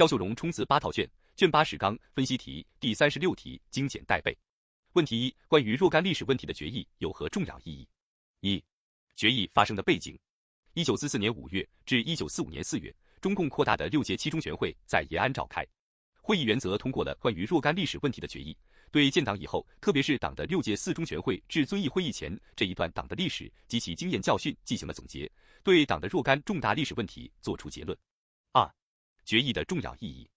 肖秀荣冲刺八套卷，卷八史纲分析题第三十六题精简带背。问题一：关于若干历史问题的决议有何重要意义？一、决议发生的背景：一九四四年五月至一九四五年四月，中共扩大的六届七中全会在延安召开，会议原则通过了关于若干历史问题的决议，对建党以后，特别是党的六届四中全会至遵义会议前这一段党的历史及其经验教训进行了总结，对党的若干重大历史问题作出结论。二、决议的重要意义：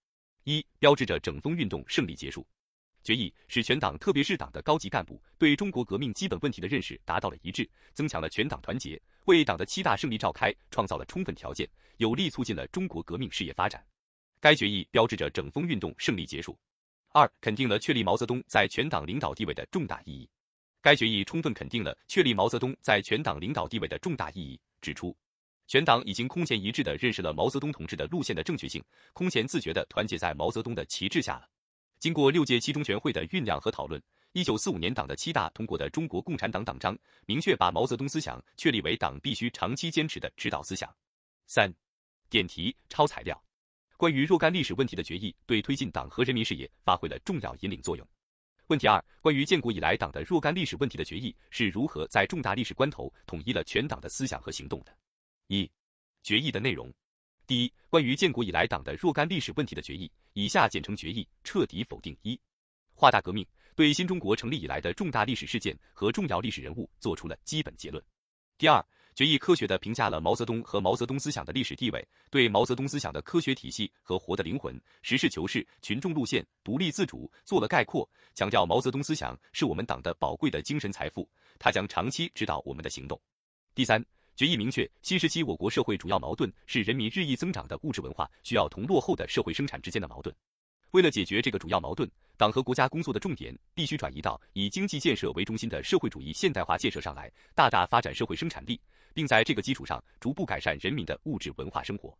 一、标志着整风运动胜利结束。决议使全党特别是党的高级干部对中国革命基本问题的认识达到了一致，增强了全党团结，为党的七大胜利召开创造了充分条件，有力促进了中国革命事业发展。该决议标志着整风运动胜利结束。二、肯定了确立毛泽东在全党领导地位的重大意义。该决议充分肯定了确立毛泽东在全党领导地位的重大意义，指出全党已经空前一致地认识了毛泽东同志的路线的正确性，空前自觉地团结在毛泽东的旗帜下了。经过六届七中全会的酝酿和讨论，一九四五年党的七大通过的《中国共产党党章》明确把毛泽东思想确立为党必须长期坚持的指导思想。三、点题抄材料：关于若干历史问题的决议，对推进党和人民事业发挥了重要引领作用。问题二：关于建国以来党的若干历史问题的决议是如何在重大历史关头统一了全党的思想和行动的？一、决议的内容。第一，关于建国以来党的若干历史问题的决议，以下简称决议，彻底否定一化大革命，对新中国成立以来的重大历史事件和重要历史人物做出了基本结论。第二，决议科学的评价了毛泽东和毛泽东思想的历史地位，对毛泽东思想的科学体系和活的灵魂、实事求是、群众路线、独立自主做了概括，强调毛泽东思想是我们党的宝贵的精神财富，它将长期指导我们的行动。第三。决议明确，新时期我国社会主要矛盾是人民日益增长的物质文化需要同落后的社会生产之间的矛盾。为了解决这个主要矛盾，党和国家工作的重点必须转移到以经济建设为中心的社会主义现代化建设上来，大大发展社会生产力，并在这个基础上逐步改善人民的物质文化生活。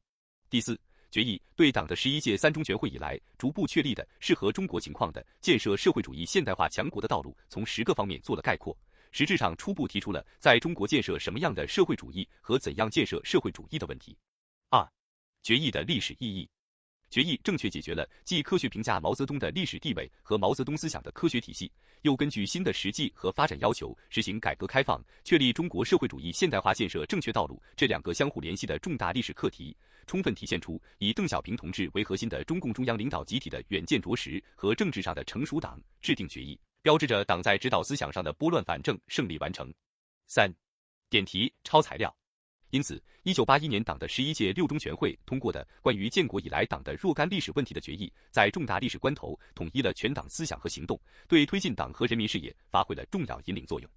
第四，决议对党的十一届三中全会以来逐步确立的适合中国情况的建设社会主义现代化强国的道路，从十个方面做了概括。实质上初步提出了在中国建设什么样的社会主义和怎样建设社会主义的问题。二、决议的历史意义。决议正确解决了既科学评价毛泽东的历史地位和毛泽东思想的科学体系，又根据新的实际和发展要求实行改革开放，确立中国社会主义现代化建设正确道路这两个相互联系的重大历史课题，充分体现出以邓小平同志为核心的中共中央领导集体的远见卓识和政治上的成熟。党制定决议。标志着党在指导思想上的拨乱反正胜利完成。三、点题抄材料。因此，一九八一年党的十一届六中全会通过的关于建国以来党的若干历史问题的决议，在重大历史关头统一了全党思想和行动，对推进党和人民事业发挥了重要引领作用。